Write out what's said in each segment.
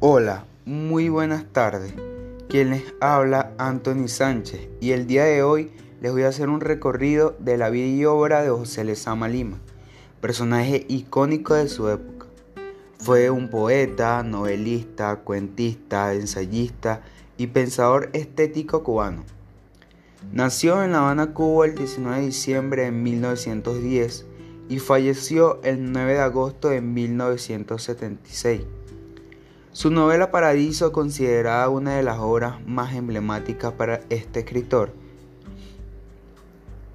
Hola, muy buenas tardes. Quien les habla Anthony Sánchez y el día de hoy les voy a hacer un recorrido de la vida y obra de José Lezama Lima, personaje icónico de su época. Fue un poeta, novelista, cuentista, ensayista y pensador estético cubano. Nació en La Habana, Cuba el 19 de diciembre de 1910 y falleció el 9 de agosto de 1976. Su novela Paradiso, considerada una de las obras más emblemáticas para este escritor.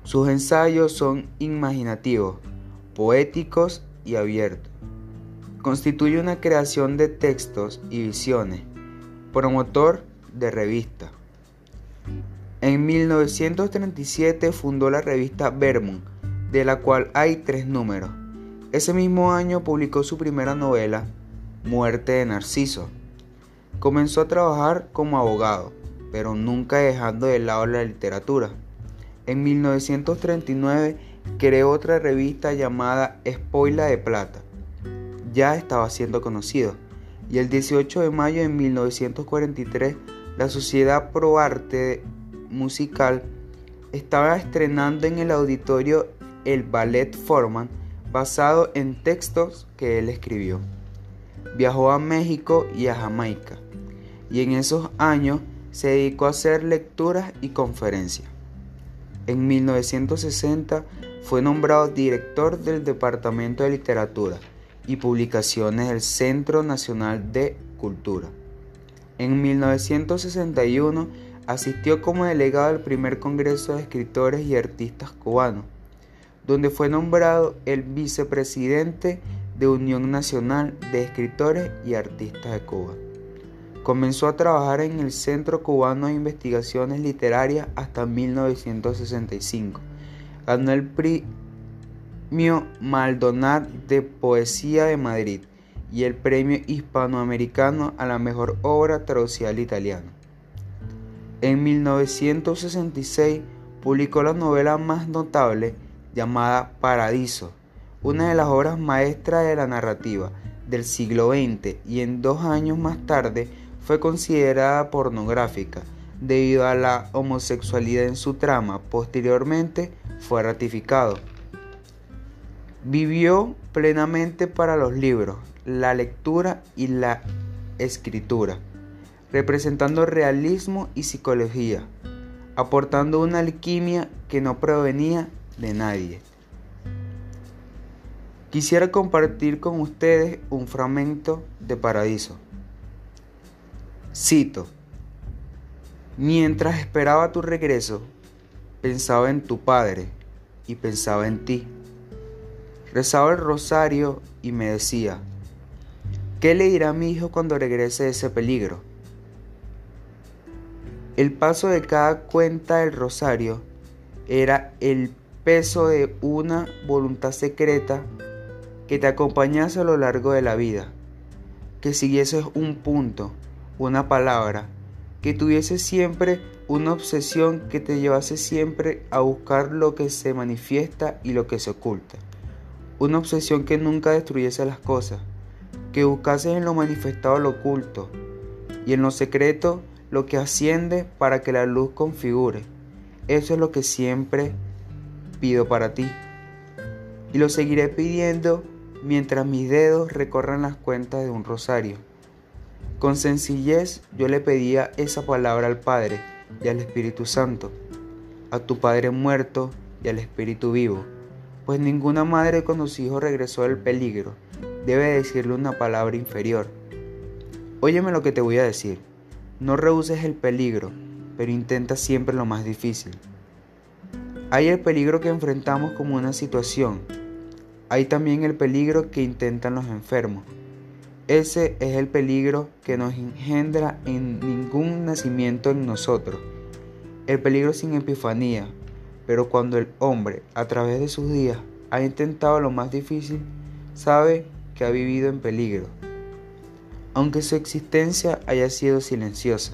Sus ensayos son imaginativos, poéticos y abiertos. Constituye una creación de textos y visiones, promotor de revista. En 1937 fundó la revista Vermont, de la cual hay tres números. Ese mismo año publicó su primera novela, Muerte de Narciso. Comenzó a trabajar como abogado, pero nunca dejando de lado la literatura. En 1939 creó otra revista llamada Spoila de Plata. Ya estaba siendo conocido. Y el 18 de mayo de 1943, la Sociedad Pro Arte Musical estaba estrenando en el auditorio el Ballet Forman basado en textos que él escribió. Viajó a México y a Jamaica y en esos años se dedicó a hacer lecturas y conferencias. En 1960 fue nombrado director del Departamento de Literatura y Publicaciones del Centro Nacional de Cultura. En 1961 asistió como delegado al primer Congreso de Escritores y Artistas Cubanos, donde fue nombrado el vicepresidente de Unión Nacional de Escritores y Artistas de Cuba. Comenzó a trabajar en el Centro Cubano de Investigaciones Literarias hasta 1965. Ganó el Premio Maldonado de Poesía de Madrid y el Premio Hispanoamericano a la Mejor Obra Traducida al Italiano. En 1966 publicó la novela más notable llamada Paradiso, una de las obras maestras de la narrativa del siglo XX y en dos años más tarde fue considerada pornográfica debido a la homosexualidad en su trama. Posteriormente fue ratificado. Vivió plenamente para los libros, la lectura y la escritura, representando realismo y psicología, aportando una alquimia que no provenía de nadie. Quisiera compartir con ustedes un fragmento de Paradiso. Cito, mientras esperaba tu regreso, pensaba en tu padre y pensaba en ti. Rezaba el rosario y me decía, ¿qué le dirá a mi hijo cuando regrese de ese peligro? El paso de cada cuenta del rosario era el peso de una voluntad secreta que te acompañase a lo largo de la vida, que siguieses un punto, una palabra, que tuviese siempre una obsesión que te llevase siempre a buscar lo que se manifiesta y lo que se oculta. Una obsesión que nunca destruyese las cosas, que buscase en lo manifestado lo oculto y en lo secreto lo que asciende para que la luz configure. Eso es lo que siempre pido para ti. Y lo seguiré pidiendo mientras mis dedos recorran las cuentas de un rosario. Con sencillez yo le pedía esa palabra al Padre y al Espíritu Santo, a tu Padre muerto y al Espíritu vivo, pues ninguna madre cuando su hijo regresó del peligro debe decirle una palabra inferior. Óyeme lo que te voy a decir, no rehuses el peligro, pero intenta siempre lo más difícil. Hay el peligro que enfrentamos como una situación, hay también el peligro que intentan los enfermos. Ese es el peligro que nos engendra en ningún nacimiento en nosotros. El peligro sin epifanía. Pero cuando el hombre, a través de sus días, ha intentado lo más difícil, sabe que ha vivido en peligro, aunque su existencia haya sido silenciosa.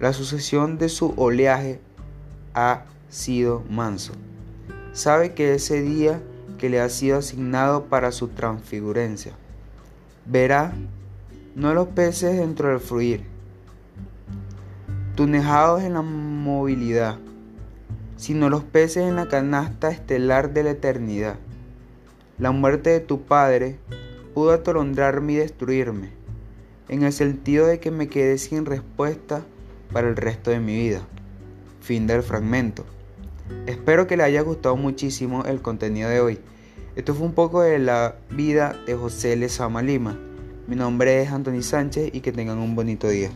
La sucesión de su oleaje ha sido manso. Sabe que ese día que le ha sido asignado para su transfigurencia verá no los peces dentro del fluir, tunejados en la movilidad, sino los peces en la canasta estelar de la eternidad. La muerte de tu padre pudo atolondrarme y destruirme, en el sentido de que me quedé sin respuesta para el resto de mi vida. Fin del fragmento. Espero que le haya gustado muchísimo el contenido de hoy. Esto fue un poco de la vida de José Lezama Lima. Mi nombre es Anthony Sánchez y que tengan un bonito día.